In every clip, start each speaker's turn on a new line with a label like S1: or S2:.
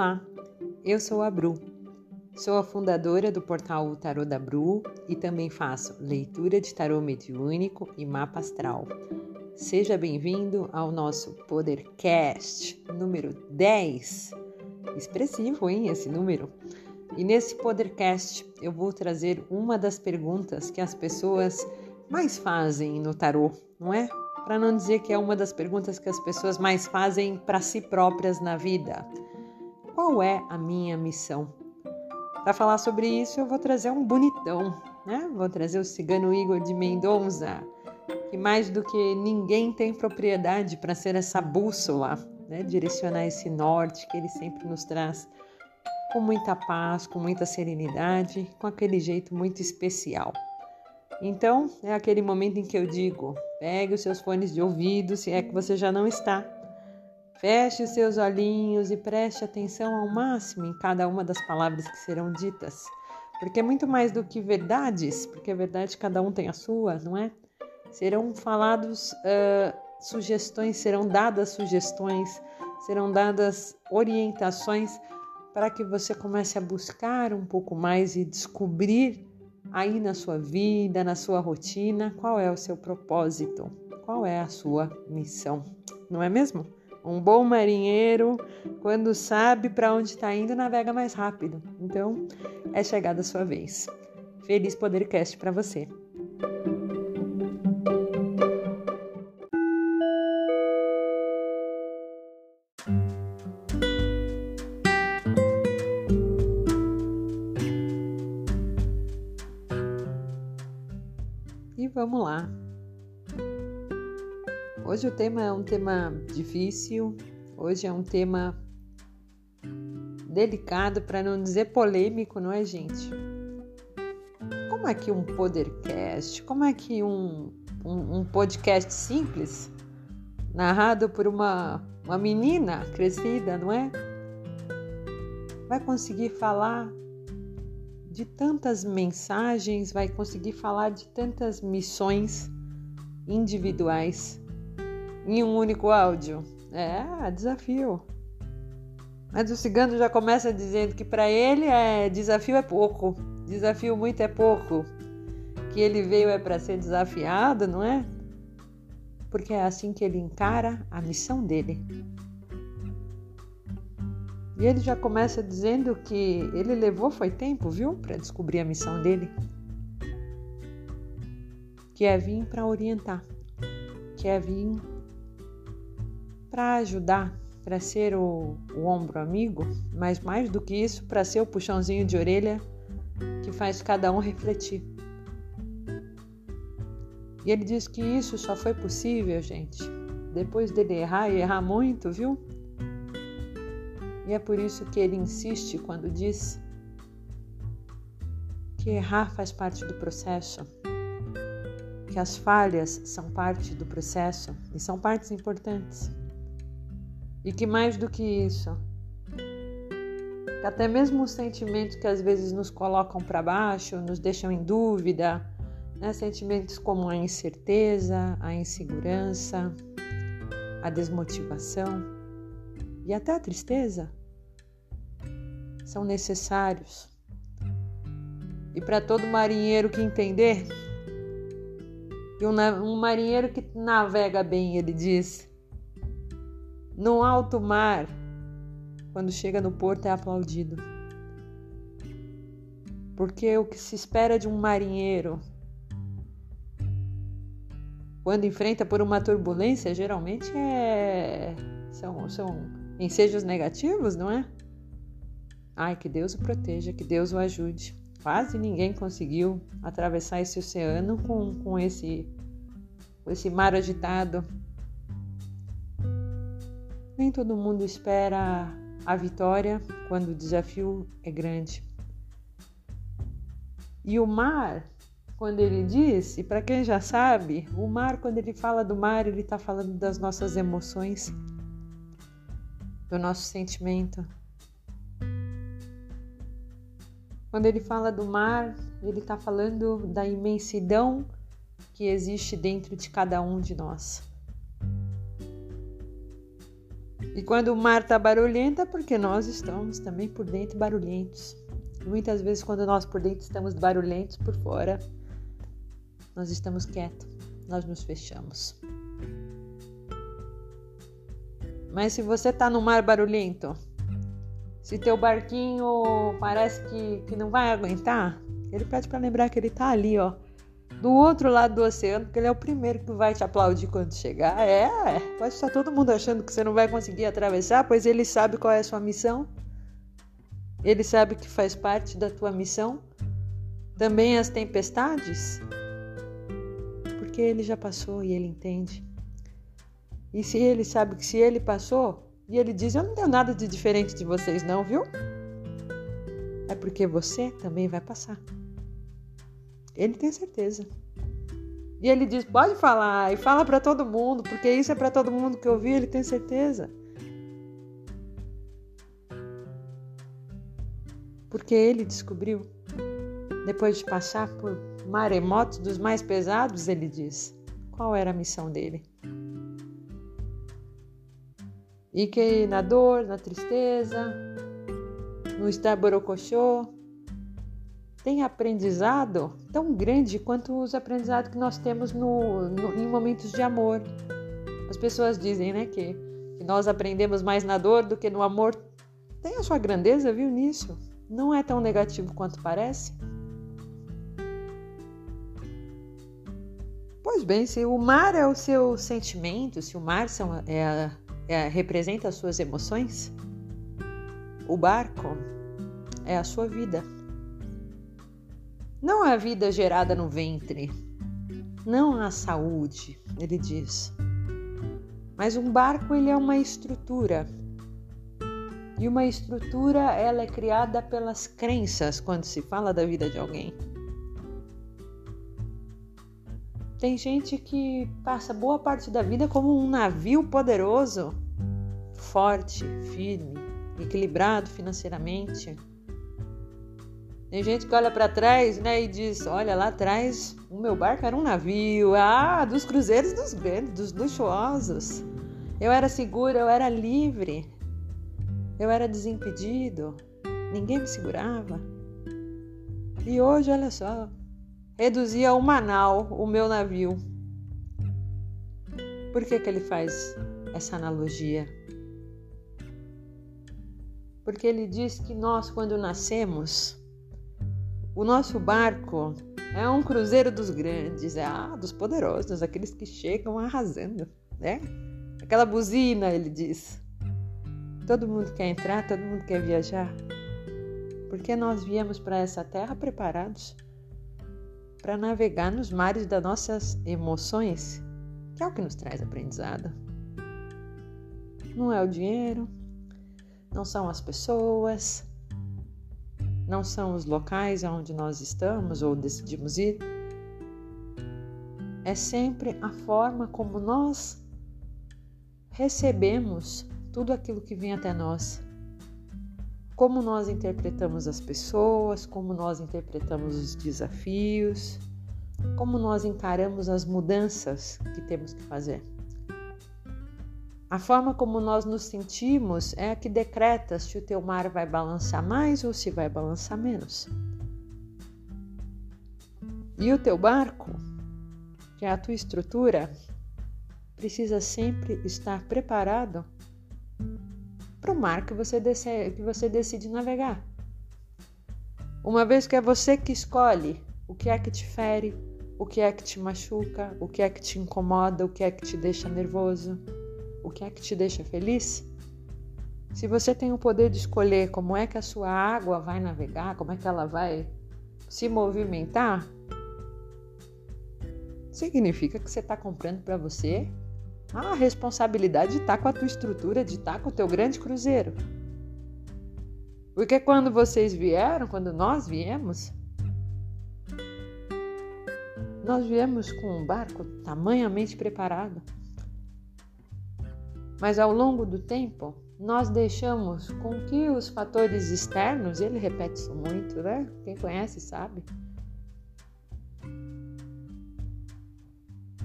S1: Olá, eu sou a Bru. Sou a fundadora do portal Tarô da Bru e também faço leitura de tarô mediúnico e mapa astral. Seja bem-vindo ao nosso Podercast número 10. Expressivo, hein, esse número? E nesse Podercast eu vou trazer uma das perguntas que as pessoas mais fazem no tarô, não é? Para não dizer que é uma das perguntas que as pessoas mais fazem para si próprias na vida. Qual é a minha missão? Para falar sobre isso, eu vou trazer um bonitão, né? Vou trazer o cigano Igor de Mendonça, que mais do que ninguém tem propriedade para ser essa bússola, né? Direcionar esse norte que ele sempre nos traz com muita paz, com muita serenidade, com aquele jeito muito especial. Então, é aquele momento em que eu digo: pegue os seus fones de ouvido, se é que você já não está Feche os seus olhinhos e preste atenção ao máximo em cada uma das palavras que serão ditas, porque é muito mais do que verdades, porque a verdade cada um tem a sua, não é? Serão falados uh, sugestões, serão dadas sugestões, serão dadas orientações para que você comece a buscar um pouco mais e descobrir aí na sua vida, na sua rotina, qual é o seu propósito, qual é a sua missão, não é mesmo? Um bom marinheiro, quando sabe para onde está indo, navega mais rápido. Então, é chegada a sua vez. Feliz Podercast para você. Hoje o tema é um tema difícil, hoje é um tema delicado, para não dizer polêmico, não é, gente? Como é que um podcast, como é que um, um, um podcast simples, narrado por uma, uma menina crescida, não é? Vai conseguir falar de tantas mensagens, vai conseguir falar de tantas missões individuais em um único áudio. É, desafio. Mas o cigano já começa dizendo que para ele é desafio é pouco, desafio muito é pouco, que ele veio é para ser desafiado, não é? Porque é assim que ele encara a missão dele. E ele já começa dizendo que ele levou foi tempo, viu, para descobrir a missão dele, que é vir para orientar, que é vir para ajudar, para ser o, o ombro amigo, mas mais do que isso, para ser o puxãozinho de orelha que faz cada um refletir. E ele diz que isso só foi possível, gente, depois dele errar e errar muito, viu? E é por isso que ele insiste quando diz que errar faz parte do processo, que as falhas são parte do processo e são partes importantes. E que mais do que isso, que até mesmo os sentimentos que às vezes nos colocam para baixo, nos deixam em dúvida, né? sentimentos como a incerteza, a insegurança, a desmotivação e até a tristeza, são necessários. E para todo marinheiro que entender, e um, marinheiro que navega bem, ele diz, no alto mar, quando chega no porto é aplaudido. Porque o que se espera de um marinheiro quando enfrenta por uma turbulência, geralmente é são, são ensejos negativos, não é? Ai, que Deus o proteja, que Deus o ajude. Quase ninguém conseguiu atravessar esse oceano com, com esse, com esse mar agitado. Nem todo mundo espera a vitória quando o desafio é grande. E o mar, quando ele disse, para quem já sabe, o mar, quando ele fala do mar, ele está falando das nossas emoções, do nosso sentimento. Quando ele fala do mar, ele está falando da imensidão que existe dentro de cada um de nós. E quando o mar está barulhento é porque nós estamos também por dentro barulhentos. Muitas vezes, quando nós por dentro estamos barulhentos, por fora nós estamos quietos, nós nos fechamos. Mas se você está no mar barulhento, se teu barquinho parece que, que não vai aguentar, ele pede para lembrar que ele está ali, ó, do outro lado do oceano, porque ele é o primeiro que vai te aplaudir quando chegar. É, pode estar todo mundo achando que você não vai conseguir atravessar, pois ele sabe qual é a sua missão. Ele sabe que faz parte da tua missão. Também as tempestades, porque ele já passou e ele entende. E se ele sabe que se ele passou, e ele diz: Eu não tenho nada de diferente de vocês, não, viu? É porque você também vai passar. Ele tem certeza. E ele diz: Pode falar, e fala para todo mundo, porque isso é para todo mundo que ouvir, ele tem certeza. Porque ele descobriu, depois de passar por maremotos dos mais pesados, ele diz: qual era a missão dele? E que na dor, na tristeza, no estar borocochô, tem aprendizado tão grande quanto os aprendizados que nós temos no, no, em momentos de amor. As pessoas dizem né, que, que nós aprendemos mais na dor do que no amor. Tem a sua grandeza, viu, nisso? Não é tão negativo quanto parece. Pois bem, se o mar é o seu sentimento, se o mar são, é, é, representa as suas emoções, o barco é a sua vida. Não a vida gerada no ventre, não a saúde, ele diz. Mas um barco ele é uma estrutura. E uma estrutura ela é criada pelas crenças quando se fala da vida de alguém. Tem gente que passa boa parte da vida como um navio poderoso, forte, firme, equilibrado financeiramente. Tem gente que olha para trás, né, e diz: "Olha lá atrás, o meu barco era um navio, ah, dos cruzeiros dos grandes, dos luxuosos. Eu era seguro, eu era livre. Eu era desimpedido. Ninguém me segurava. E hoje, olha só, reduzia a uma nau o meu navio. Por que, que ele faz essa analogia? Porque ele diz que nós, quando nascemos, o nosso barco é um cruzeiro dos grandes, é, ah, dos poderosos, aqueles que chegam arrasando, né? Aquela buzina, ele diz. Todo mundo quer entrar, todo mundo quer viajar. Porque nós viemos para essa terra preparados para navegar nos mares das nossas emoções, que é o que nos traz aprendizado. Não é o dinheiro, não são as pessoas, não são os locais onde nós estamos ou decidimos ir. É sempre a forma como nós recebemos tudo aquilo que vem até nós como nós interpretamos as pessoas, como nós interpretamos os desafios, como nós encaramos as mudanças que temos que fazer. A forma como nós nos sentimos é a que decreta se o teu mar vai balançar mais ou se vai balançar menos. E o teu barco, que é a tua estrutura, precisa sempre estar preparado para o mar que você, decide, que você decide navegar. Uma vez que é você que escolhe o que é que te fere, o que é que te machuca, o que é que te incomoda, o que é que te deixa nervoso, o que é que te deixa feliz. Se você tem o poder de escolher como é que a sua água vai navegar, como é que ela vai se movimentar, significa que você está comprando para você a responsabilidade de estar tá com a tua estrutura, de estar tá com o teu grande cruzeiro. Porque quando vocês vieram, quando nós viemos, nós viemos com um barco tamanhamente preparado. Mas ao longo do tempo, nós deixamos com que os fatores externos, ele repete isso muito, né? Quem conhece sabe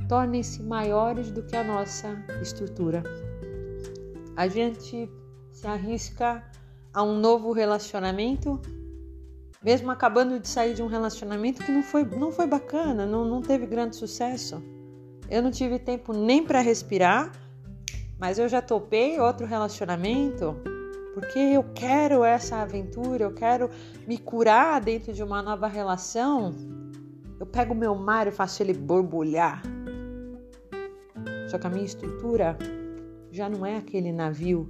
S1: tornem-se maiores do que a nossa estrutura. a gente se arrisca a um novo relacionamento, mesmo acabando de sair de um relacionamento que não foi, não foi bacana, não, não teve grande sucesso. Eu não tive tempo nem para respirar, mas eu já topei outro relacionamento porque eu quero essa aventura, eu quero me curar dentro de uma nova relação. Eu pego meu mar e faço ele borbulhar. Só que a minha estrutura já não é aquele navio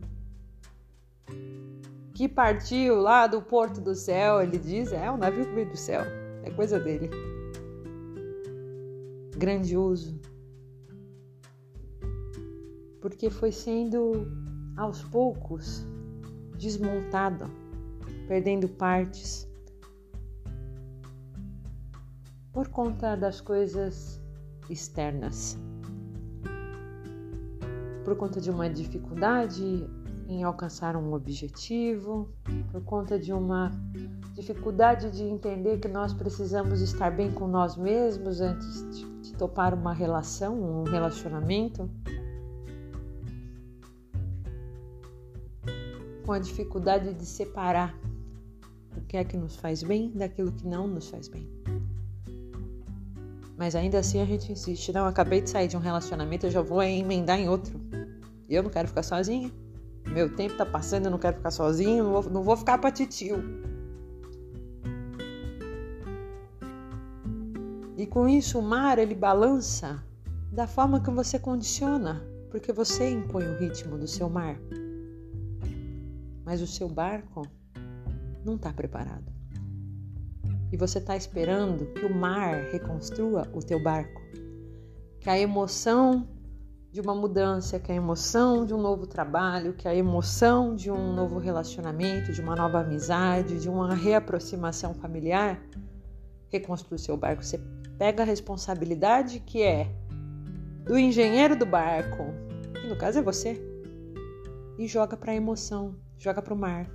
S1: que partiu lá do porto do céu. Ele diz: é o navio que veio do céu, é coisa dele. Grandioso. Porque foi sendo aos poucos desmontado, perdendo partes. Por conta das coisas externas. Por conta de uma dificuldade em alcançar um objetivo, por conta de uma dificuldade de entender que nós precisamos estar bem com nós mesmos antes de, topar uma relação, um relacionamento. Com a dificuldade de separar o que é que nos faz bem daquilo que não nos faz bem. Mas ainda assim a gente insiste. Não, acabei de sair de um relacionamento, eu já vou emendar em outro. Eu não quero ficar sozinha. Meu tempo tá passando, eu não quero ficar sozinho, não vou, não vou ficar pra titio. E com isso o mar ele balança da forma que você condiciona, porque você impõe o ritmo do seu mar. Mas o seu barco não está preparado. E você está esperando que o mar reconstrua o teu barco. Que a emoção de uma mudança, que a emoção de um novo trabalho, que a emoção de um novo relacionamento, de uma nova amizade, de uma reaproximação familiar, reconstrui o seu barco. Você pega a responsabilidade que é do engenheiro do barco, que no caso é você, e joga para a emoção, joga para o mar.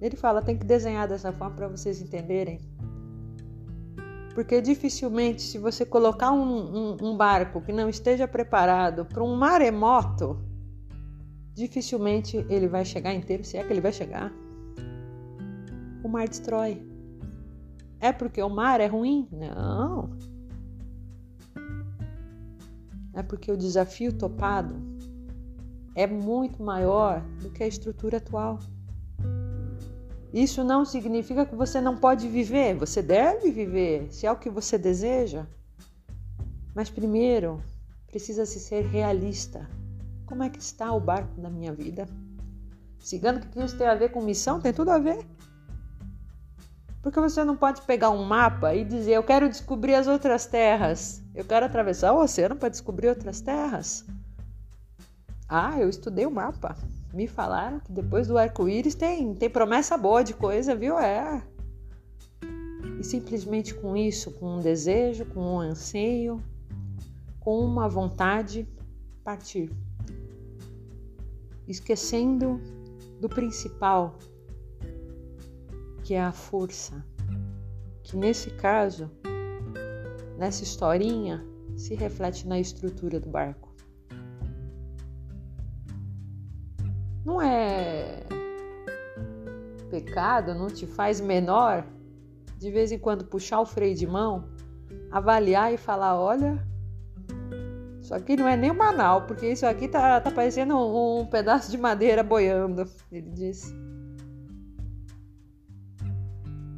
S1: Ele fala, tem que desenhar dessa forma para vocês entenderem porque dificilmente, se você colocar um, um, um barco que não esteja preparado para um maremoto, dificilmente ele vai chegar inteiro, se é que ele vai chegar. O mar destrói. É porque o mar é ruim? Não. É porque o desafio topado é muito maior do que a estrutura atual. Isso não significa que você não pode viver, você deve viver, se é o que você deseja. Mas primeiro, precisa se ser realista. Como é que está o barco da minha vida? Sigando que isso tem a ver com missão, tem tudo a ver. Porque você não pode pegar um mapa e dizer: Eu quero descobrir as outras terras. Eu quero atravessar o oceano para descobrir outras terras. Ah, eu estudei o mapa. Me falaram que depois do arco-íris tem, tem promessa boa de coisa, viu? É. E simplesmente com isso, com um desejo, com um anseio, com uma vontade, partir. Esquecendo do principal, que é a força, que nesse caso, nessa historinha, se reflete na estrutura do barco. Não é pecado, não te faz menor de vez em quando puxar o freio de mão, avaliar e falar: olha, isso aqui não é nem um manal, porque isso aqui tá, tá parecendo um, um pedaço de madeira boiando. Ele disse.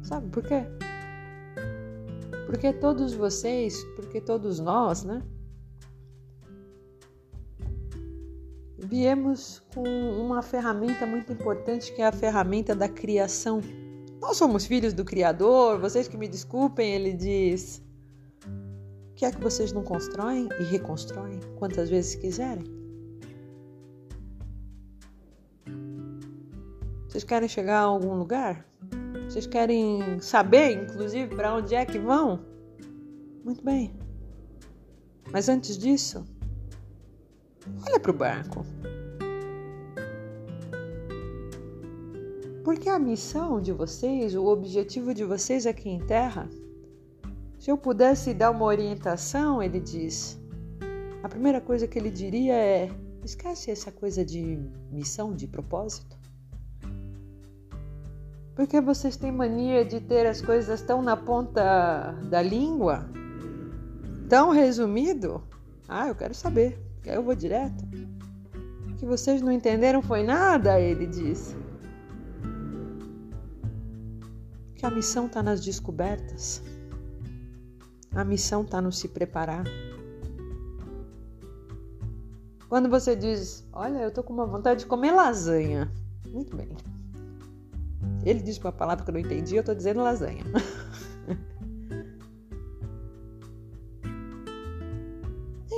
S1: Sabe por quê? Porque todos vocês, porque todos nós, né? Viemos com uma ferramenta muito importante que é a ferramenta da criação. Nós somos filhos do Criador, vocês que me desculpem, ele diz. O que é que vocês não constroem e reconstroem quantas vezes quiserem? Vocês querem chegar a algum lugar? Vocês querem saber, inclusive, para onde é que vão? Muito bem. Mas antes disso, Olha para o barco. Porque a missão de vocês, o objetivo de vocês aqui em Terra, se eu pudesse dar uma orientação, ele diz, a primeira coisa que ele diria é: Esquece essa coisa de missão, de propósito. Porque vocês têm mania de ter as coisas tão na ponta da língua? Tão resumido? Ah, eu quero saber. Eu vou direto. O que vocês não entenderam foi nada, ele disse. Que a missão está nas descobertas. A missão está no se preparar. Quando você diz, olha, eu tô com uma vontade de comer lasanha. Muito bem. Ele diz uma palavra que eu não entendi, eu tô dizendo lasanha.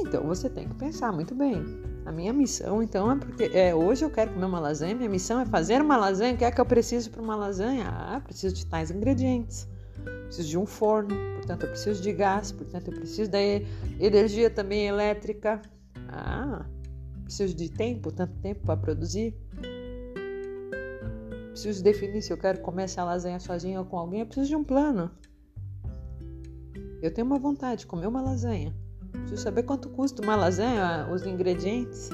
S1: então você tem que pensar muito bem. A minha missão, então, é porque é, hoje eu quero comer uma lasanha, minha missão é fazer uma lasanha. O que é que eu preciso para uma lasanha? Ah, preciso de tais ingredientes. Preciso de um forno, portanto eu preciso de gás, portanto eu preciso da energia também elétrica. Ah, Preciso de tempo, tanto tempo para produzir. Preciso definir se eu quero comer essa lasanha sozinha ou com alguém. Eu preciso de um plano. Eu tenho uma vontade de comer uma lasanha. Preciso saber quanto custa uma lasanha, os ingredientes.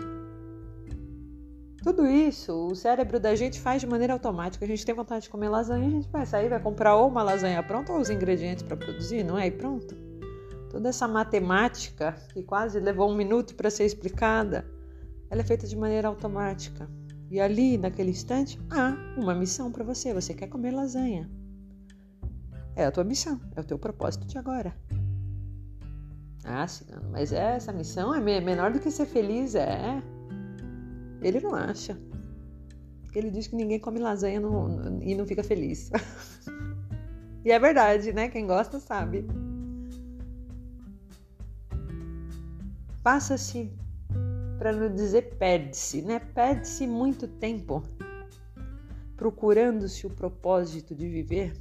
S1: Tudo isso, o cérebro da gente faz de maneira automática. A gente tem vontade de comer lasanha, a gente vai sair, vai comprar ou uma lasanha pronta ou os ingredientes para produzir, não é? E pronto. Toda essa matemática que quase levou um minuto para ser explicada ela é feita de maneira automática. E ali, naquele instante, há uma missão para você. Você quer comer lasanha. É a tua missão, é o teu propósito de agora. Ah, Cigano, mas essa missão é menor do que ser feliz, é? Ele não acha. Ele diz que ninguém come lasanha no, e não fica feliz. e é verdade, né? Quem gosta sabe. Passa-se para não dizer perde-se, né? Perde-se muito tempo procurando-se o propósito de viver,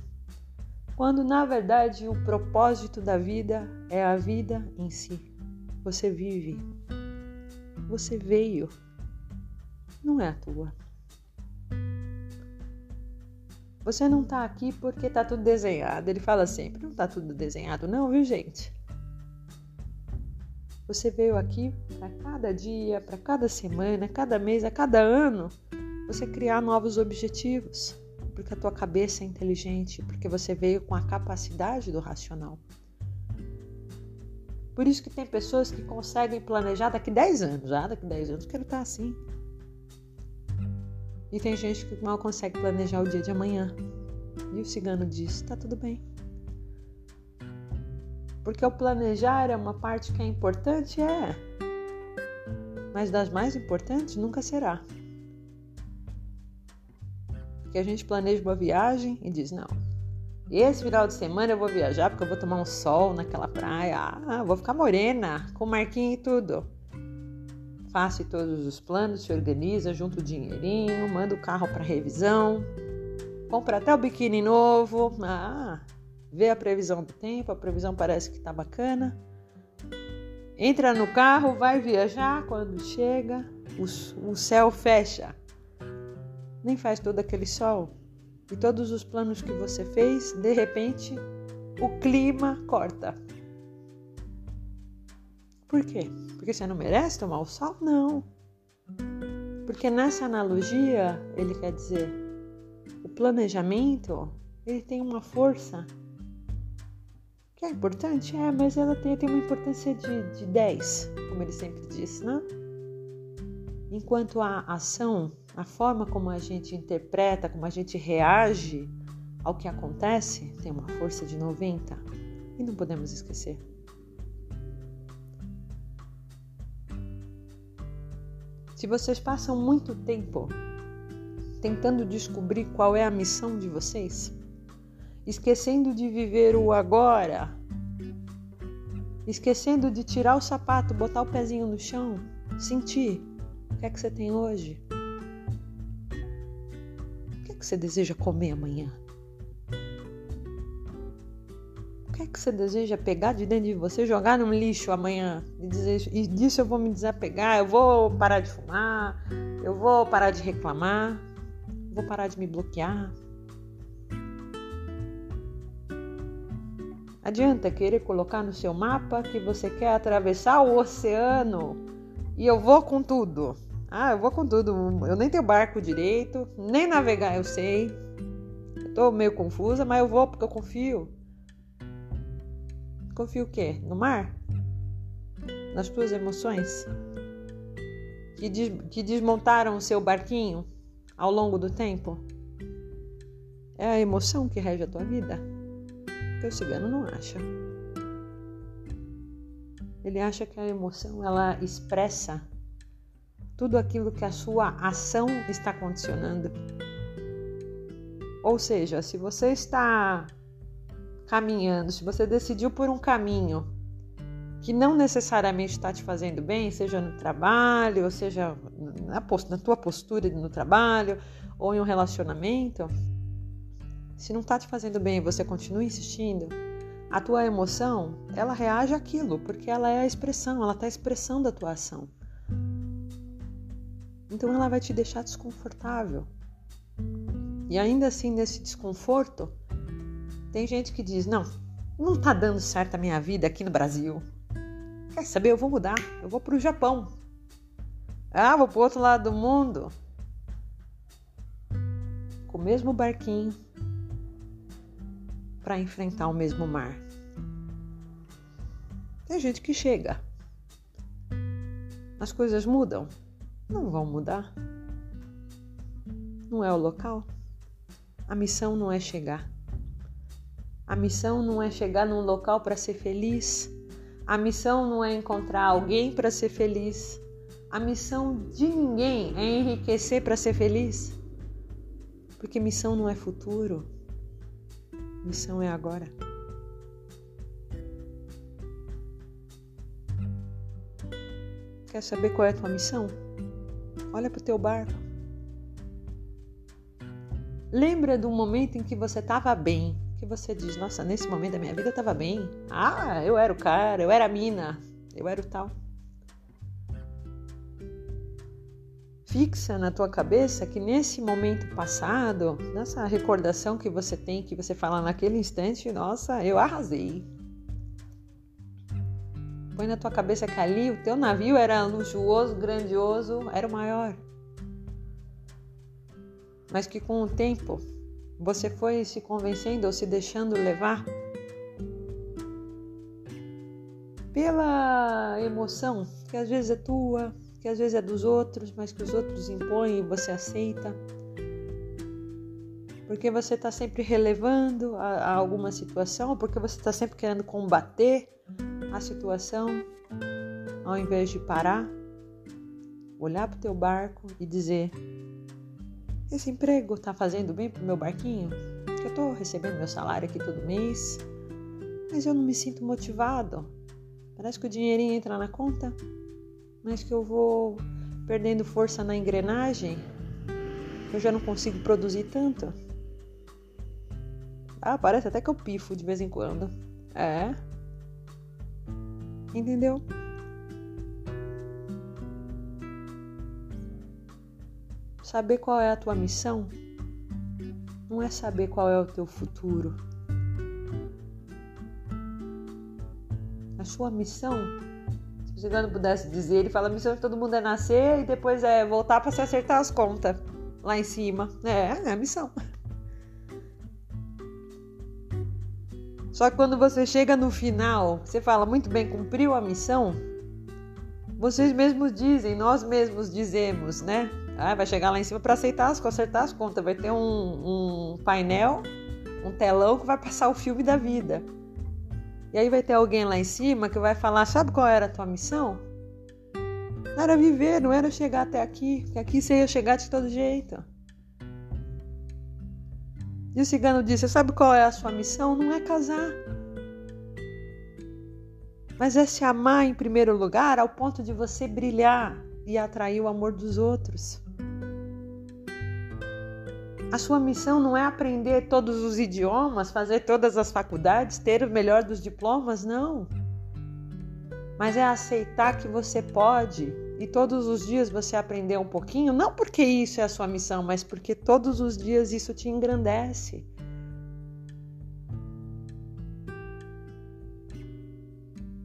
S1: quando na verdade o propósito da vida é a vida em si. Você vive, você veio, não é à toa. Você não está aqui porque está tudo desenhado. Ele fala sempre, não está tudo desenhado, não, viu, gente? Você veio aqui para cada dia, para cada semana, cada mês, a cada ano, você criar novos objetivos, porque a tua cabeça é inteligente, porque você veio com a capacidade do racional. Por isso que tem pessoas que conseguem planejar daqui 10 anos, já daqui 10 anos quero estar assim. E tem gente que mal consegue planejar o dia de amanhã. E o cigano diz: tá tudo bem. Porque o planejar é uma parte que é importante, é. Mas das mais importantes nunca será. Porque a gente planeja uma viagem e diz: não, esse final de semana eu vou viajar porque eu vou tomar um sol naquela praia. Ah, vou ficar morena, com marquinho e tudo. Faça todos os planos, se organiza, junta o dinheirinho, manda o carro para revisão, compra até o biquíni novo. Ah, vê a previsão do tempo, a previsão parece que está bacana. Entra no carro, vai viajar, quando chega, o, o céu fecha. Nem faz todo aquele sol. E todos os planos que você fez, de repente, o clima corta. Por quê? Porque você não merece tomar o sol? Não. Porque nessa analogia, ele quer dizer, o planejamento, ele tem uma força que é importante? É, mas ela tem, tem uma importância de, de 10, como ele sempre disse, né? Enquanto a ação, a forma como a gente interpreta, como a gente reage ao que acontece, tem uma força de 90 e não podemos esquecer. Se vocês passam muito tempo tentando descobrir qual é a missão de vocês, esquecendo de viver o agora, esquecendo de tirar o sapato, botar o pezinho no chão, sentir o que é que você tem hoje, que você deseja comer amanhã. O que é que você deseja pegar de dentro de você, jogar no lixo amanhã e dizer, e disso eu vou me desapegar, eu vou parar de fumar, eu vou parar de reclamar, vou parar de me bloquear. Adianta querer colocar no seu mapa que você quer atravessar o oceano e eu vou com tudo. Ah, eu vou com tudo. Eu nem tenho barco direito, nem navegar eu sei. Eu tô meio confusa, mas eu vou porque eu confio. Confio o quê? No mar? Nas tuas emoções? Que, des que desmontaram o seu barquinho ao longo do tempo? É a emoção que rege a tua vida? Porque o cigano não acha. Ele acha que a emoção ela expressa tudo aquilo que a sua ação está condicionando. Ou seja, se você está caminhando, se você decidiu por um caminho que não necessariamente está te fazendo bem, seja no trabalho, ou seja na, na tua postura no trabalho, ou em um relacionamento, se não está te fazendo bem e você continua insistindo, a tua emoção, ela reage àquilo, porque ela é a expressão, ela está expressando a tua ação. Então ela vai te deixar desconfortável. E ainda assim, nesse desconforto, tem gente que diz: Não, não está dando certo a minha vida aqui no Brasil. Quer saber? Eu vou mudar. Eu vou para o Japão. Ah, vou para o outro lado do mundo. Com o mesmo barquinho, para enfrentar o mesmo mar. Tem gente que chega. As coisas mudam? Não vão mudar. Não é o local. A missão não é chegar. A missão não é chegar num local para ser feliz. A missão não é encontrar alguém para ser feliz. A missão de ninguém é enriquecer para ser feliz. Porque missão não é futuro. Missão é agora. Quer saber qual é a tua missão? Olha para o teu barco. Lembra do momento em que você estava bem, que você diz: Nossa, nesse momento da minha vida eu estava bem. Ah, eu era o cara, eu era a mina, eu era o tal. fixa na tua cabeça que nesse momento passado, nessa recordação que você tem, que você fala naquele instante, nossa, eu arrasei. Põe na tua cabeça que ali o teu navio era luxuoso, grandioso, era o maior. Mas que com o tempo você foi se convencendo ou se deixando levar pela emoção, que às vezes é tua, que às vezes é dos outros, mas que os outros impõem e você aceita. Porque você está sempre relevando a, a, alguma situação, porque você está sempre querendo combater a situação, ao invés de parar, olhar para o teu barco e dizer: esse emprego está fazendo bem para o meu barquinho? Que eu estou recebendo meu salário aqui todo mês, mas eu não me sinto motivado. Parece que o dinheirinho entra na conta, mas que eu vou perdendo força na engrenagem, eu já não consigo produzir tanto. Ah, parece até que eu pifo de vez em quando. É. Entendeu? Saber qual é a tua missão não é saber qual é o teu futuro. A sua missão se não pudesse dizer, ele fala: a missão de todo mundo é nascer e depois é voltar para se acertar as contas lá em cima. É, é a missão. Só que quando você chega no final, você fala muito bem, cumpriu a missão. Vocês mesmos dizem, nós mesmos dizemos, né? Ah, vai chegar lá em cima para aceitar as, acertar as contas. Vai ter um, um painel, um telão que vai passar o filme da vida. E aí vai ter alguém lá em cima que vai falar: sabe qual era a tua missão? Não era viver, não era chegar até aqui, porque aqui você ia chegar de todo jeito. E o cigano disse: sabe qual é a sua missão? Não é casar. Mas é se amar em primeiro lugar ao ponto de você brilhar e atrair o amor dos outros. A sua missão não é aprender todos os idiomas, fazer todas as faculdades, ter o melhor dos diplomas, não. Mas é aceitar que você pode e todos os dias você aprender um pouquinho, não porque isso é a sua missão, mas porque todos os dias isso te engrandece.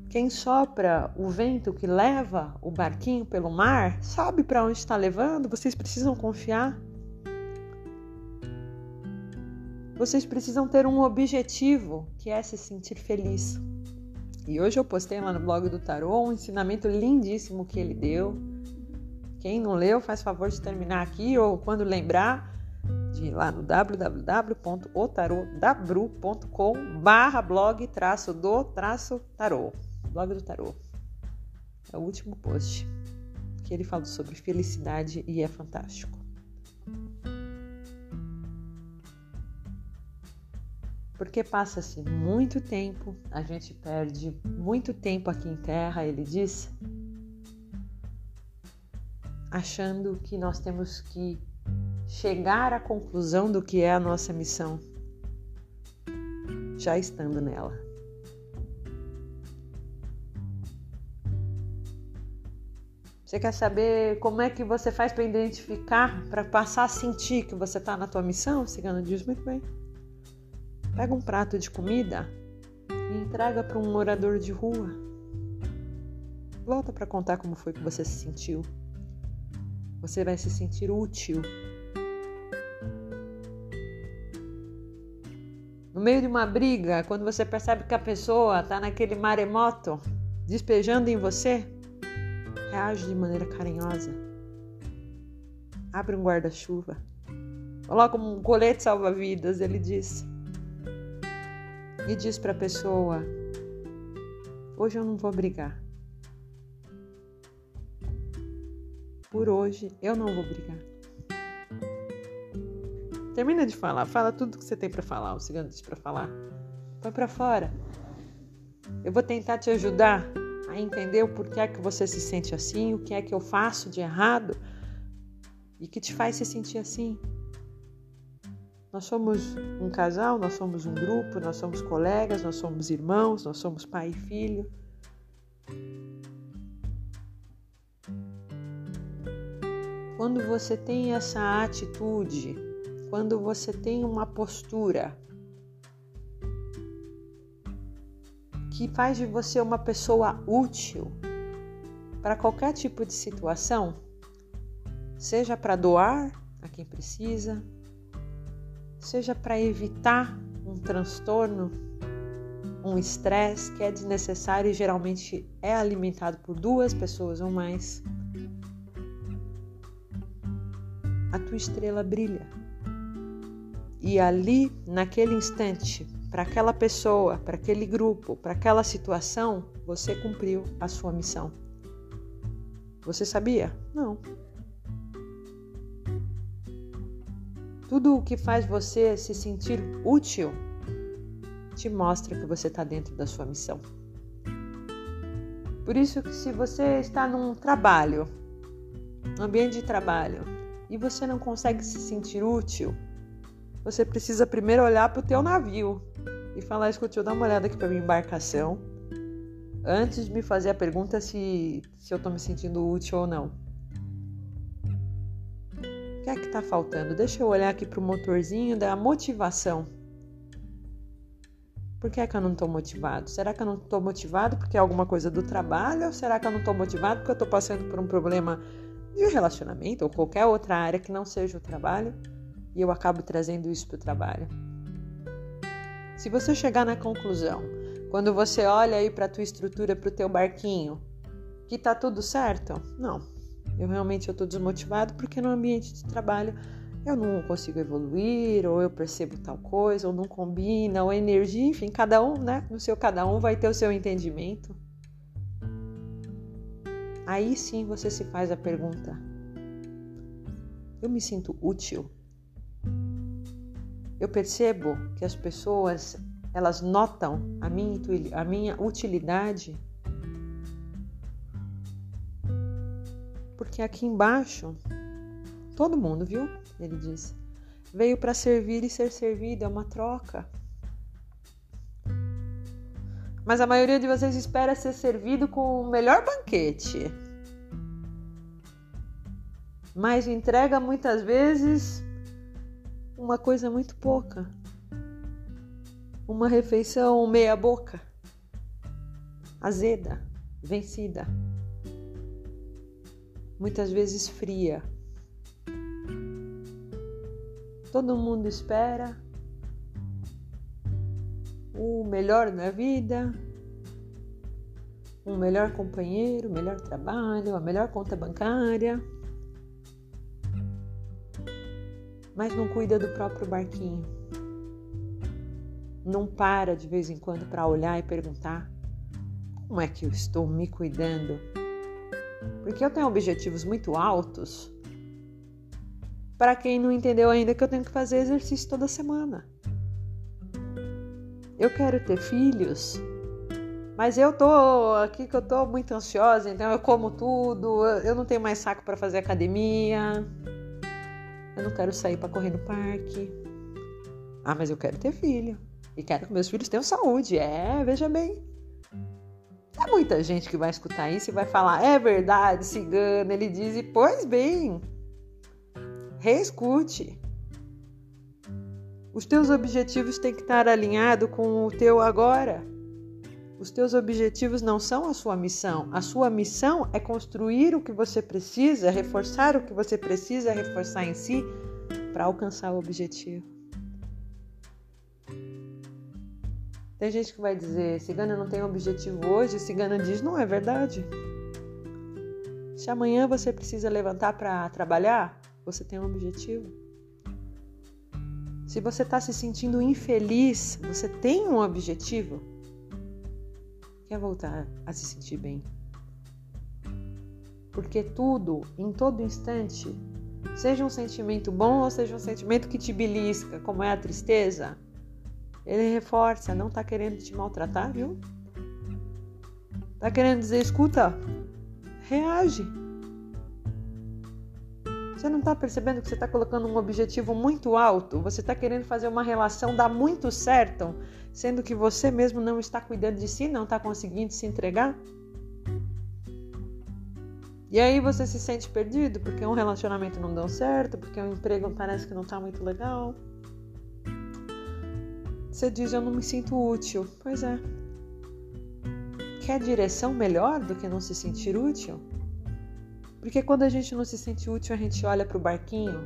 S1: Quem sopra o vento que leva o barquinho pelo mar sabe para onde está levando, vocês precisam confiar. Vocês precisam ter um objetivo, que é se sentir feliz. E hoje eu postei lá no blog do Tarô um ensinamento lindíssimo que ele deu. Quem não leu, faz favor de terminar aqui ou quando lembrar, de ir lá no www.otarodabru.com barra blog traço do traço tarô. Blog do tarô. É o último post que ele fala sobre felicidade e é fantástico. Porque passa-se muito tempo, a gente perde muito tempo aqui em terra, ele diz, achando que nós temos que chegar à conclusão do que é a nossa missão, já estando nela. Você quer saber como é que você faz para identificar, para passar a sentir que você está na tua missão? Cigano diz muito bem. Pega um prato de comida e entrega para um morador de rua. Volta para contar como foi que você se sentiu. Você vai se sentir útil No meio de uma briga, quando você percebe que a pessoa está naquele maremoto, despejando em você, reage de maneira carinhosa. Abre um guarda-chuva. Coloca um colete salva-vidas, ele diz. E diz para a pessoa: Hoje eu não vou brigar. Por hoje eu não vou brigar. Termina de falar, fala tudo que você tem para falar, o cigano disse para falar. Põe para fora. Eu vou tentar te ajudar a entender o porquê é que você se sente assim, o que é que eu faço de errado e que te faz se sentir assim. Nós somos um casal, nós somos um grupo, nós somos colegas, nós somos irmãos, nós somos pai e filho. Quando você tem essa atitude quando você tem uma postura que faz de você uma pessoa útil para qualquer tipo de situação, seja para doar a quem precisa, seja para evitar um transtorno, um estresse que é desnecessário e geralmente é alimentado por duas pessoas ou mais, a tua estrela brilha. E ali, naquele instante, para aquela pessoa, para aquele grupo, para aquela situação, você cumpriu a sua missão. Você sabia? Não. Tudo o que faz você se sentir útil te mostra que você está dentro da sua missão. Por isso que se você está num trabalho, num ambiente de trabalho, e você não consegue se sentir útil, você precisa primeiro olhar para o teu navio e falar, escute, eu dar uma olhada aqui para minha embarcação antes de me fazer a pergunta se, se eu estou me sentindo útil ou não. Que é que está faltando? Deixa eu olhar aqui para o motorzinho da motivação. Por que é que eu não estou motivado? Será que eu não estou motivado porque é alguma coisa do trabalho? Ou será que eu não estou motivado porque eu estou passando por um problema de relacionamento ou qualquer outra área que não seja o trabalho? e eu acabo trazendo isso para o trabalho. Se você chegar na conclusão, quando você olha aí para a tua estrutura, para o teu barquinho, que tá tudo certo, não. Eu realmente estou desmotivado porque no ambiente de trabalho eu não consigo evoluir, ou eu percebo tal coisa, ou não combina, ou energia, enfim, cada um, né? No seu cada um vai ter o seu entendimento. Aí sim você se faz a pergunta: eu me sinto útil? eu percebo que as pessoas elas notam a minha, a minha utilidade porque aqui embaixo todo mundo viu? Ele diz veio para servir e ser servido é uma troca. Mas a maioria de vocês espera ser servido com o melhor banquete. Mas entrega muitas vezes uma coisa muito pouca. Uma refeição meia boca. azeda, vencida, muitas vezes fria. Todo mundo espera o melhor na vida, um melhor companheiro, o melhor trabalho, a melhor conta bancária. Mas não cuida do próprio barquinho. Não para de vez em quando para olhar e perguntar: como é que eu estou me cuidando? Porque eu tenho objetivos muito altos. Para quem não entendeu ainda que eu tenho que fazer exercício toda semana. Eu quero ter filhos mas eu tô aqui que eu tô muito ansiosa, então eu como tudo, eu não tenho mais saco para fazer academia. Eu não quero sair para correr no parque. Ah, mas eu quero ter filho. E quero que meus filhos tenham saúde. É, veja bem. Tem muita gente que vai escutar isso e vai falar: é verdade, cigano. Ele diz: pois bem, reescute. Os teus objetivos têm que estar alinhados com o teu agora. Os teus objetivos não são a sua missão. A sua missão é construir o que você precisa, reforçar o que você precisa reforçar em si para alcançar o objetivo. Tem gente que vai dizer: Cigana não tem objetivo hoje. Cigana diz: não é verdade. Se amanhã você precisa levantar para trabalhar, você tem um objetivo. Se você está se sentindo infeliz, você tem um objetivo quer voltar a se sentir bem. Porque tudo, em todo instante, seja um sentimento bom ou seja um sentimento que te belisca, como é a tristeza, ele reforça, não tá querendo te maltratar, viu? Tá querendo dizer, escuta, reage. Você não está percebendo que você está colocando um objetivo muito alto? Você está querendo fazer uma relação dar muito certo, sendo que você mesmo não está cuidando de si, não está conseguindo se entregar? E aí você se sente perdido porque um relacionamento não deu certo, porque um emprego parece que não está muito legal. Você diz: Eu não me sinto útil. Pois é. Quer direção melhor do que não se sentir útil? Porque quando a gente não se sente útil, a gente olha para o barquinho.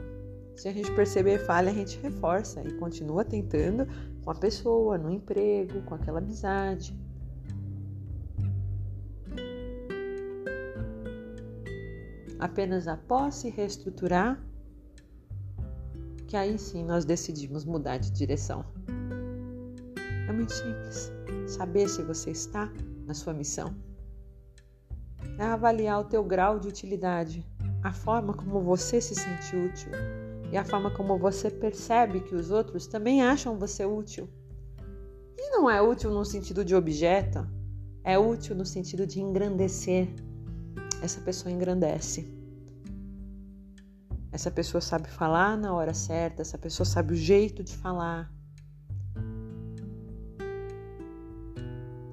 S1: Se a gente perceber falha, a gente reforça e continua tentando com a pessoa, no emprego, com aquela amizade. Apenas após se reestruturar, que aí sim nós decidimos mudar de direção. É muito simples saber se você está na sua missão é avaliar o teu grau de utilidade, a forma como você se sente útil e a forma como você percebe que os outros também acham você útil. E não é útil no sentido de objeto, é útil no sentido de engrandecer. Essa pessoa engrandece. Essa pessoa sabe falar na hora certa, essa pessoa sabe o jeito de falar,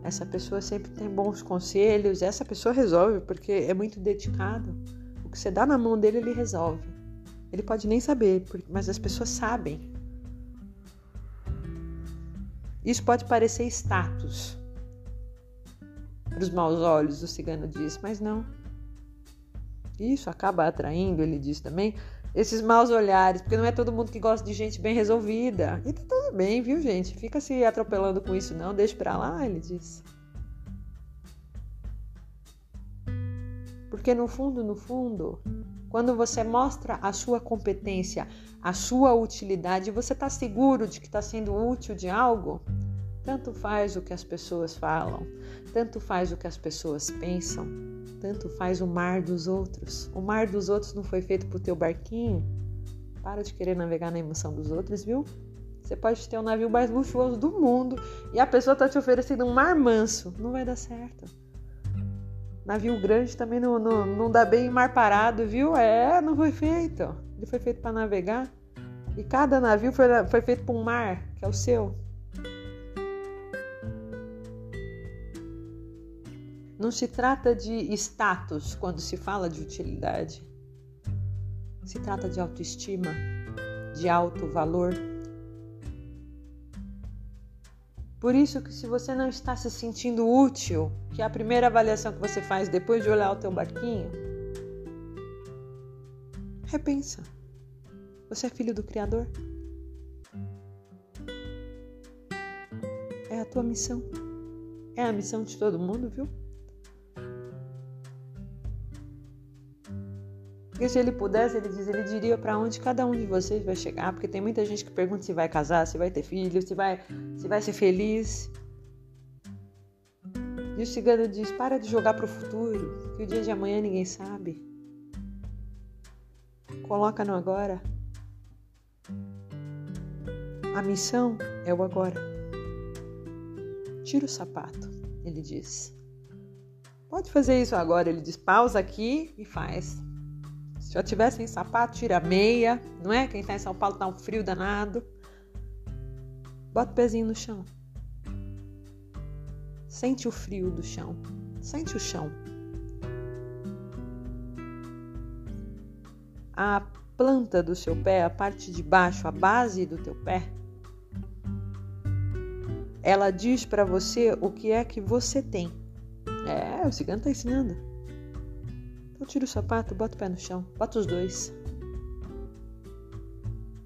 S1: essa pessoa sempre tem bons conselhos, essa pessoa resolve porque é muito dedicado. O que você dá na mão dele, ele resolve. Ele pode nem saber, mas as pessoas sabem. Isso pode parecer status para os maus olhos, o cigano diz, mas não. Isso acaba atraindo, ele diz também, esses maus olhares, porque não é todo mundo que gosta de gente bem resolvida. E tá tudo bem, viu, gente? Fica se atropelando com isso, não, deixa pra lá, ele disse. Porque no fundo, no fundo, quando você mostra a sua competência, a sua utilidade, você está seguro de que está sendo útil de algo, tanto faz o que as pessoas falam, tanto faz o que as pessoas pensam, tanto faz o mar dos outros. O mar dos outros não foi feito pro teu barquinho. Para de querer navegar na emoção dos outros, viu? Você pode ter o navio mais luxuoso do mundo e a pessoa tá te oferecendo um mar manso. Não vai dar certo. Navio grande também não, não, não dá bem em mar parado, viu? É, não foi feito. Ele foi feito para navegar. E cada navio foi, foi feito para um mar, que é o seu. Não se trata de status quando se fala de utilidade. Se trata de autoestima, de alto valor. Por isso que se você não está se sentindo útil, que é a primeira avaliação que você faz depois de olhar o teu barquinho, repensa. Você é filho do Criador? É a tua missão. É a missão de todo mundo, viu? Porque se ele pudesse, ele diz, ele diria para onde cada um de vocês vai chegar, porque tem muita gente que pergunta se vai casar, se vai ter filho, se vai, se vai ser feliz. E o cigano diz: para de jogar para o futuro, que o dia de amanhã ninguém sabe. Coloca no agora. A missão é o agora. Tira o sapato, ele diz. Pode fazer isso agora, ele diz. Pausa aqui e faz. Se já tiver sem sapato, tira meia, não é? Quem está em São Paulo tá um frio danado. Bota o pezinho no chão. Sente o frio do chão. Sente o chão. A planta do seu pé, a parte de baixo, a base do teu pé, ela diz para você o que é que você tem. É, o cigano está ensinando. Então tira o sapato, bota o pé no chão, bota os dois.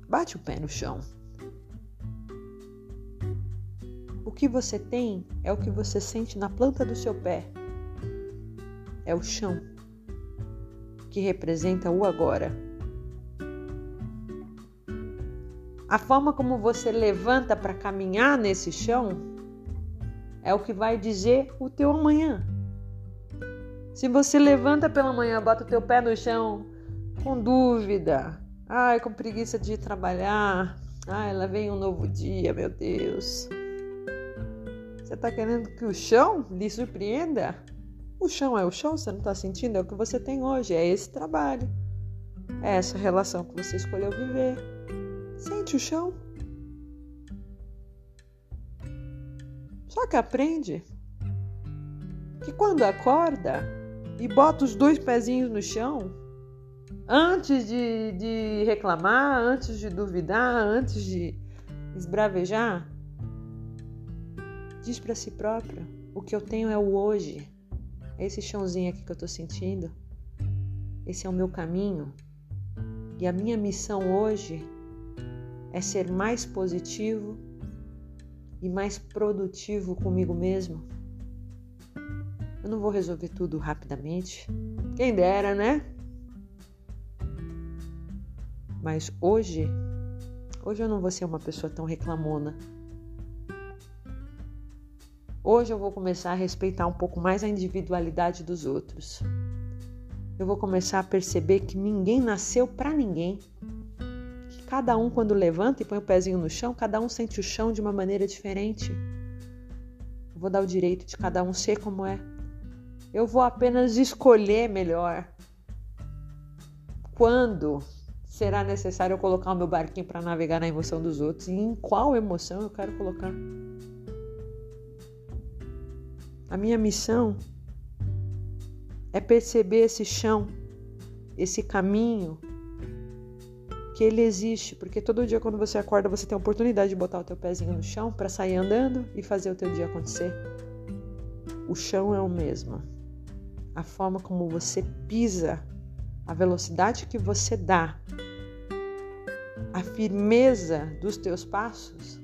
S1: Bate o pé no chão. O que você tem é o que você sente na planta do seu pé. É o chão que representa o agora. A forma como você levanta para caminhar nesse chão é o que vai dizer o teu amanhã. Se você levanta pela manhã, bota o teu pé no chão com dúvida, ai, com preguiça de trabalhar, ai, lá vem um novo dia, meu Deus. Você está querendo que o chão lhe surpreenda? O chão é o chão, você não está sentindo? É o que você tem hoje, é esse trabalho, é essa relação que você escolheu viver. Sente o chão. Só que aprende que quando acorda, e bota os dois pezinhos no chão antes de, de reclamar, antes de duvidar, antes de esbravejar, diz para si própria: o que eu tenho é o hoje, é esse chãozinho aqui que eu estou sentindo, esse é o meu caminho. E a minha missão hoje é ser mais positivo e mais produtivo comigo mesmo. Eu não vou resolver tudo rapidamente. Quem dera, né? Mas hoje, hoje eu não vou ser uma pessoa tão reclamona. Hoje eu vou começar a respeitar um pouco mais a individualidade dos outros. Eu vou começar a perceber que ninguém nasceu para ninguém. Que cada um quando levanta e põe o pezinho no chão, cada um sente o chão de uma maneira diferente. Eu vou dar o direito de cada um ser como é. Eu vou apenas escolher melhor quando será necessário eu colocar o meu barquinho para navegar na emoção dos outros e em qual emoção eu quero colocar. A minha missão é perceber esse chão, esse caminho, que ele existe, porque todo dia quando você acorda você tem a oportunidade de botar o teu pezinho no chão para sair andando e fazer o teu dia acontecer. O chão é o mesmo a forma como você pisa, a velocidade que você dá, a firmeza dos teus passos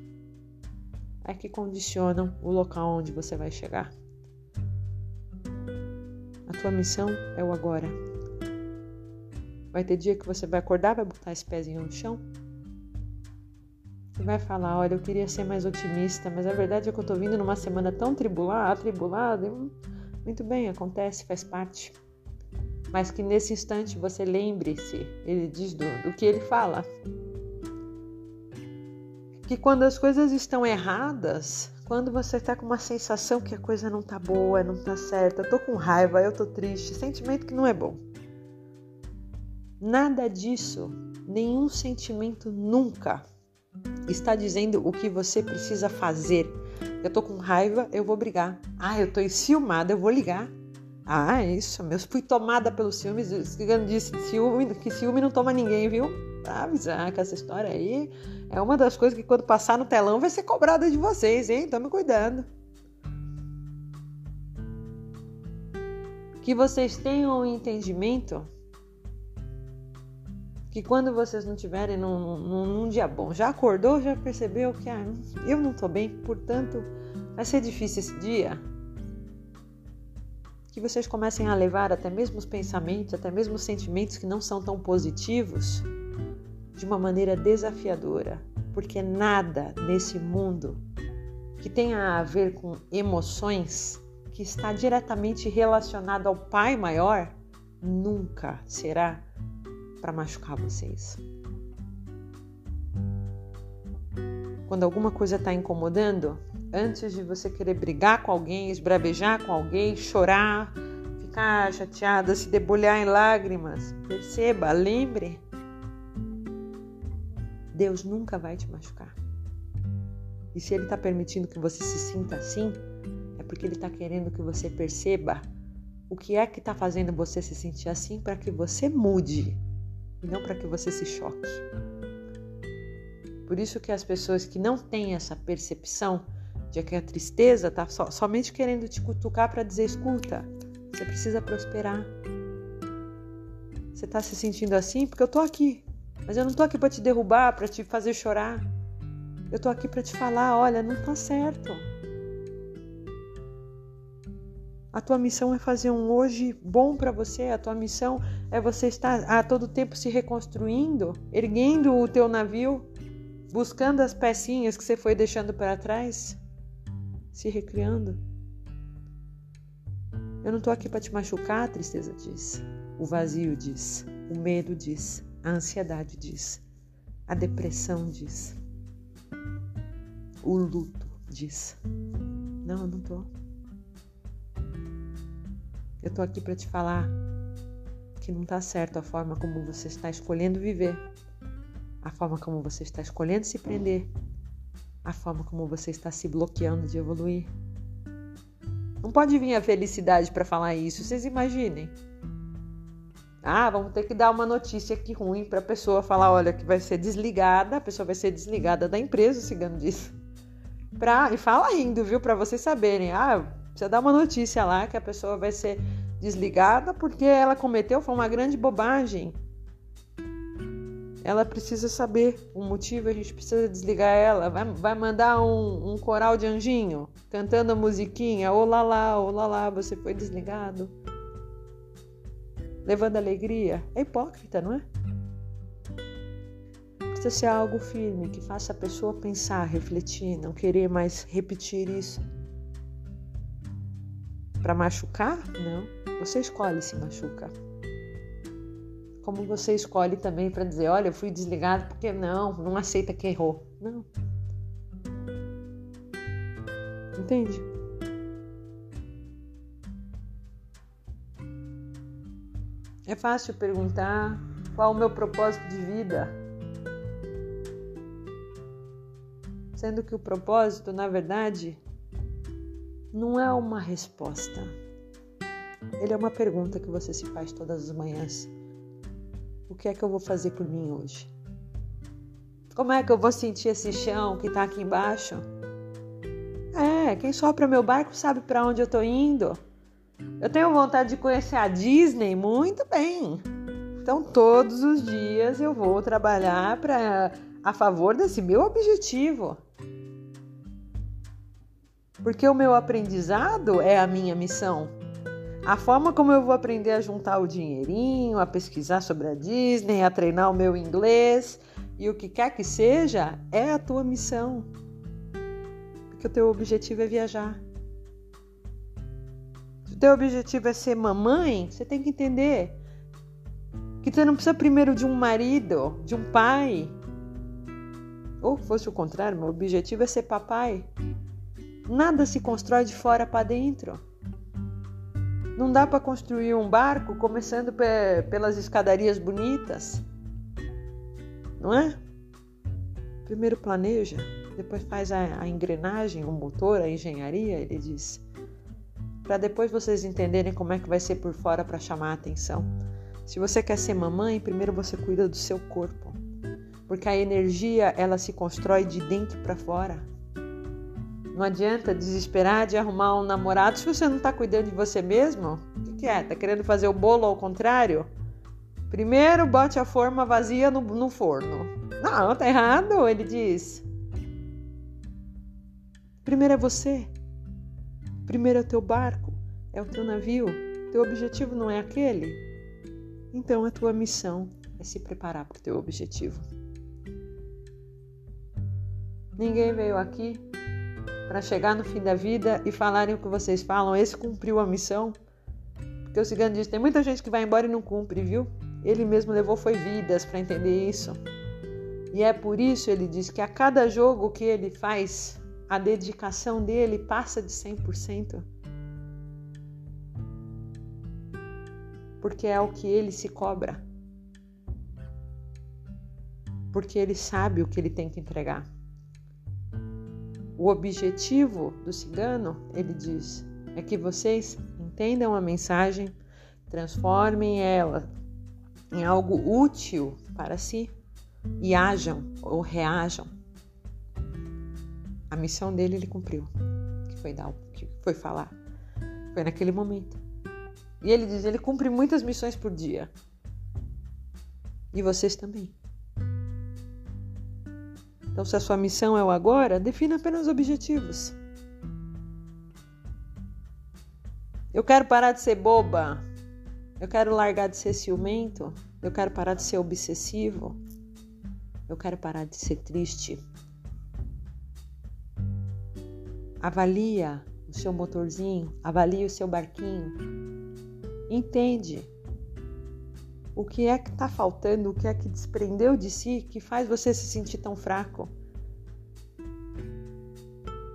S1: é que condicionam o local onde você vai chegar. A tua missão é o agora. Vai ter dia que você vai acordar, vai botar esse pezinho no chão e vai falar: Olha, eu queria ser mais otimista, mas a verdade é que eu tô vindo numa semana tão tribulada, atribulada. Muito bem, acontece, faz parte. Mas que nesse instante você lembre-se, ele diz do, do que ele fala. Que quando as coisas estão erradas, quando você está com uma sensação que a coisa não tá boa, não tá certa, tô com raiva, eu tô triste, sentimento que não é bom. Nada disso, nenhum sentimento nunca está dizendo o que você precisa fazer eu tô com raiva, eu vou brigar. Ah, eu tô enciumada, eu vou ligar. Ah, é isso, meu. Fui tomada pelo ciúme. O disse ciúme, que ciúme não toma ninguém, viu? pra avisar que essa história aí é uma das coisas que quando passar no telão vai ser cobrada de vocês, hein? Tome cuidado. Que vocês tenham um entendimento que quando vocês não tiverem num, num, num, dia bom, já acordou, já percebeu que ah, eu não tô bem, portanto vai ser difícil esse dia. Que vocês comecem a levar até mesmo os pensamentos, até mesmo os sentimentos que não são tão positivos, de uma maneira desafiadora, porque nada nesse mundo que tenha a ver com emoções que está diretamente relacionado ao Pai maior, nunca será para machucar vocês. Quando alguma coisa está incomodando, antes de você querer brigar com alguém, esbravejar com alguém, chorar, ficar chateada, se debulhar em lágrimas, perceba, lembre, Deus nunca vai te machucar. E se Ele está permitindo que você se sinta assim, porque ele está querendo que você perceba o que é que está fazendo você se sentir assim para que você mude e não para que você se choque. Por isso que as pessoas que não têm essa percepção de que a tristeza está so, somente querendo te cutucar para dizer: escuta, você precisa prosperar. Você está se sentindo assim porque eu estou aqui, mas eu não estou aqui para te derrubar, para te fazer chorar. Eu estou aqui para te falar: olha, não está certo. A tua missão é fazer um hoje bom para você. A tua missão é você estar a todo tempo se reconstruindo, erguendo o teu navio, buscando as pecinhas que você foi deixando para trás, se recriando. Eu não estou aqui para te machucar, a tristeza diz. O vazio diz. O medo diz. A ansiedade diz. A depressão diz. O luto diz. Não, eu não estou. Eu tô aqui para te falar que não tá certo a forma como você está escolhendo viver, a forma como você está escolhendo se prender, a forma como você está se bloqueando de evoluir. Não pode vir a felicidade para falar isso, vocês imaginem. Ah, vamos ter que dar uma notícia aqui ruim para a pessoa falar, olha, que vai ser desligada, a pessoa vai ser desligada da empresa, o cigano disse. Pra, e fala indo, viu, para vocês saberem. Ah, Precisa dar uma notícia lá que a pessoa vai ser desligada porque ela cometeu foi uma grande bobagem. Ela precisa saber o motivo, a gente precisa desligar ela. Vai, vai mandar um, um coral de anjinho cantando a musiquinha, olá lá, olá lá, você foi desligado. Levando alegria. É hipócrita, não é? Precisa ser algo firme que faça a pessoa pensar, refletir, não querer mais repetir isso. Para machucar? Não. Você escolhe se machuca. Como você escolhe também para dizer, olha, eu fui desligado porque não, não aceita que errou. Não. Entende? É fácil perguntar qual o meu propósito de vida. Sendo que o propósito, na verdade, não é uma resposta. Ele é uma pergunta que você se faz todas as manhãs. O que é que eu vou fazer por mim hoje? Como é que eu vou sentir esse chão que está aqui embaixo? É, quem sopra meu barco sabe para onde eu estou indo. Eu tenho vontade de conhecer a Disney muito bem. Então, todos os dias eu vou trabalhar para a favor desse meu objetivo. Porque o meu aprendizado é a minha missão. A forma como eu vou aprender a juntar o dinheirinho, a pesquisar sobre a Disney, a treinar o meu inglês e o que quer que seja, é a tua missão. Porque o teu objetivo é viajar. Se o teu objetivo é ser mamãe, você tem que entender que você não precisa primeiro de um marido, de um pai. Ou fosse o contrário, meu objetivo é ser papai. Nada se constrói de fora para dentro. Não dá para construir um barco começando pelas escadarias bonitas. Não é? Primeiro planeja, depois faz a, a engrenagem, o motor, a engenharia, ele diz. Para depois vocês entenderem como é que vai ser por fora para chamar a atenção. Se você quer ser mamãe, primeiro você cuida do seu corpo. Porque a energia, ela se constrói de dentro para fora. Não adianta desesperar de arrumar um namorado se você não está cuidando de você mesmo. O que, que é? Tá querendo fazer o bolo ao contrário? Primeiro bote a forma vazia no, no forno. Não, tá errado, ele diz. Primeiro é você. Primeiro é o teu barco, é o teu navio. Teu objetivo não é aquele. Então a tua missão é se preparar para o teu objetivo. Ninguém veio aqui para chegar no fim da vida e falarem o que vocês falam, esse cumpriu a missão. Porque o cigano diz: tem muita gente que vai embora e não cumpre, viu? Ele mesmo levou foi vidas para entender isso. E é por isso ele diz que a cada jogo que ele faz, a dedicação dele passa de 100%. Porque é o que ele se cobra. Porque ele sabe o que ele tem que entregar. O objetivo do cigano, ele diz, é que vocês entendam a mensagem, transformem ela em algo útil para si e ajam ou reajam. A missão dele ele cumpriu, que foi dar, que foi falar. Foi naquele momento. E ele diz, ele cumpre muitas missões por dia. E vocês também. Então, se a sua missão é o agora, defina apenas objetivos. Eu quero parar de ser boba. Eu quero largar de ser ciumento. Eu quero parar de ser obsessivo. Eu quero parar de ser triste. Avalia o seu motorzinho, avalia o seu barquinho. Entende o que é que está faltando, o que é que desprendeu de si que faz você se sentir tão fraco.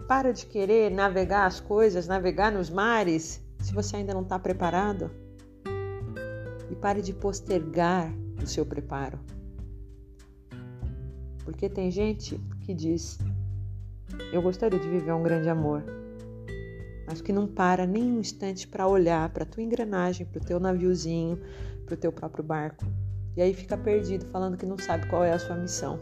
S1: Para de querer navegar as coisas, navegar nos mares, se você ainda não está preparado. E pare de postergar o seu preparo. Porque tem gente que diz: Eu gostaria de viver um grande amor, mas que não para nem um instante para olhar para a tua engrenagem, para o teu naviozinho, para o teu próprio barco. E aí fica perdido, falando que não sabe qual é a sua missão.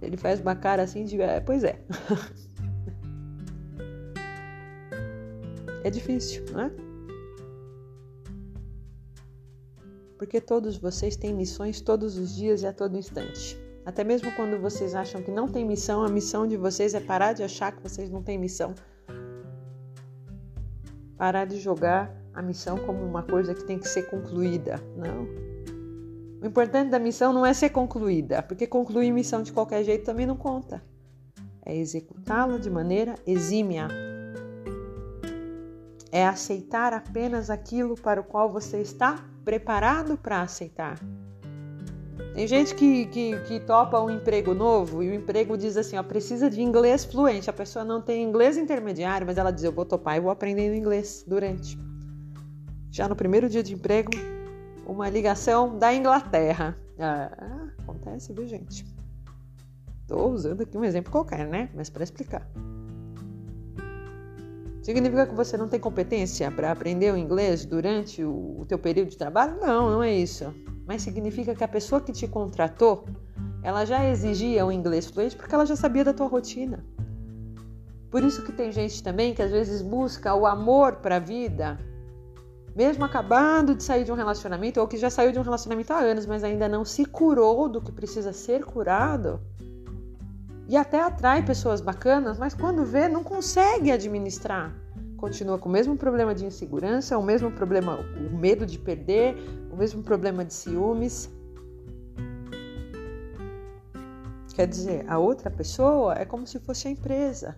S1: Ele faz uma cara assim de. É, pois é. é difícil, não é? Porque todos vocês têm missões todos os dias e a todo instante. Até mesmo quando vocês acham que não tem missão, a missão de vocês é parar de achar que vocês não têm missão parar de jogar a missão como uma coisa que tem que ser concluída. Não. O importante da missão não é ser concluída, porque concluir missão de qualquer jeito também não conta. É executá-la de maneira exímia. É aceitar apenas aquilo para o qual você está preparado para aceitar. Tem gente que, que, que, topa um emprego novo e o emprego diz assim, ó, precisa de inglês fluente. A pessoa não tem inglês intermediário, mas ela diz, eu vou topar e vou aprendendo inglês durante. Já no primeiro dia de emprego, uma ligação da Inglaterra. Ah, acontece, viu, gente? Estou usando aqui um exemplo qualquer, né? Mas para explicar. Significa que você não tem competência para aprender o inglês durante o, o teu período de trabalho? Não, não é isso mas significa que a pessoa que te contratou, ela já exigia o inglês fluente porque ela já sabia da tua rotina. Por isso que tem gente também que às vezes busca o amor para a vida, mesmo acabando de sair de um relacionamento ou que já saiu de um relacionamento há anos, mas ainda não se curou do que precisa ser curado. E até atrai pessoas bacanas, mas quando vê, não consegue administrar continua com o mesmo problema de insegurança, o mesmo problema, o medo de perder, o mesmo problema de ciúmes. Quer dizer, a outra pessoa é como se fosse a empresa.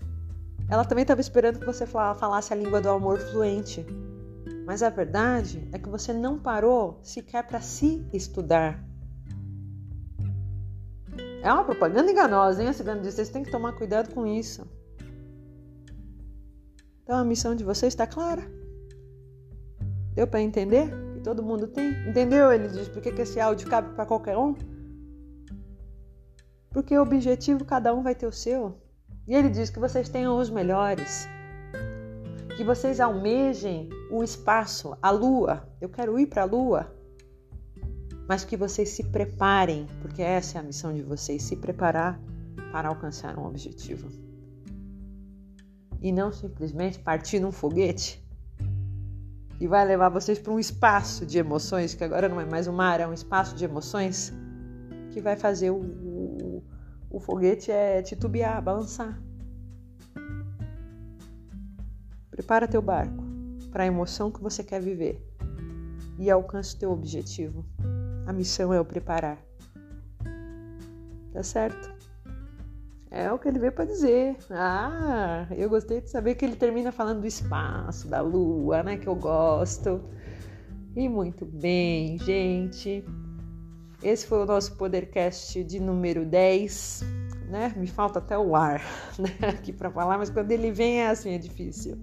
S1: Ela também estava esperando que você falasse a língua do amor fluente. Mas a verdade é que você não parou sequer para se estudar. É uma propaganda enganosa, hein? A cigana diz: vocês têm que tomar cuidado com isso. Então a missão de vocês está clara. Deu para entender? Que todo mundo tem? Entendeu? Ele diz: por que, que esse áudio cabe para qualquer um? Porque o objetivo cada um vai ter o seu. E ele diz que vocês tenham os melhores. Que vocês almejem o espaço, a lua. Eu quero ir para a lua. mas que vocês se preparem, porque essa é a missão de vocês, se preparar para alcançar um objetivo. E não simplesmente partir num foguete e vai levar vocês para um espaço de emoções, que agora não é mais um mar, é um espaço de emoções, que vai fazer o, o, o foguete é titubear, balançar. Prepara teu barco para a emoção que você quer viver e alcance teu objetivo. A missão é o preparar. Tá certo? É o que ele veio para dizer. Ah, eu gostei de saber que ele termina falando do espaço, da lua, né? Que eu gosto. E muito bem, gente. Esse foi o nosso Podercast de número 10. Né? Me falta até o ar né? aqui para falar, mas quando ele vem é assim, é difícil.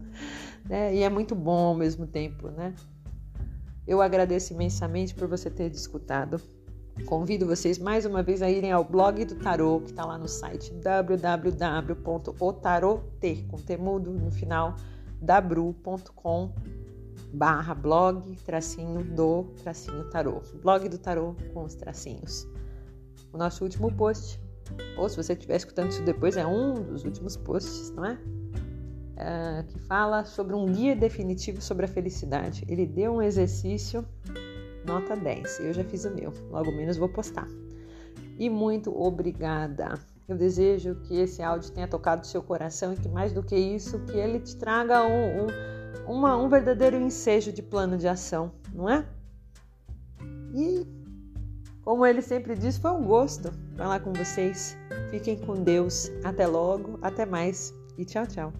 S1: Né? E é muito bom ao mesmo tempo, né? Eu agradeço imensamente por você ter escutado. Convido vocês mais uma vez a irem ao blog do Tarô, que está lá no site www.otarot, com temudo no final, dabru.com barra blog tracinho do tracinho tarô. Blog do tarô com os tracinhos. O nosso último post, ou se você estiver escutando isso depois, é um dos últimos posts, não é? é? que fala sobre um guia definitivo sobre a felicidade. Ele deu um exercício nota 10. Eu já fiz o meu, logo menos vou postar. E muito obrigada. Eu desejo que esse áudio tenha tocado seu coração e que mais do que isso, que ele te traga um, um, uma, um verdadeiro ensejo de plano de ação, não é? E como ele sempre diz, foi um gosto falar com vocês. Fiquem com Deus. Até logo, até mais e tchau, tchau.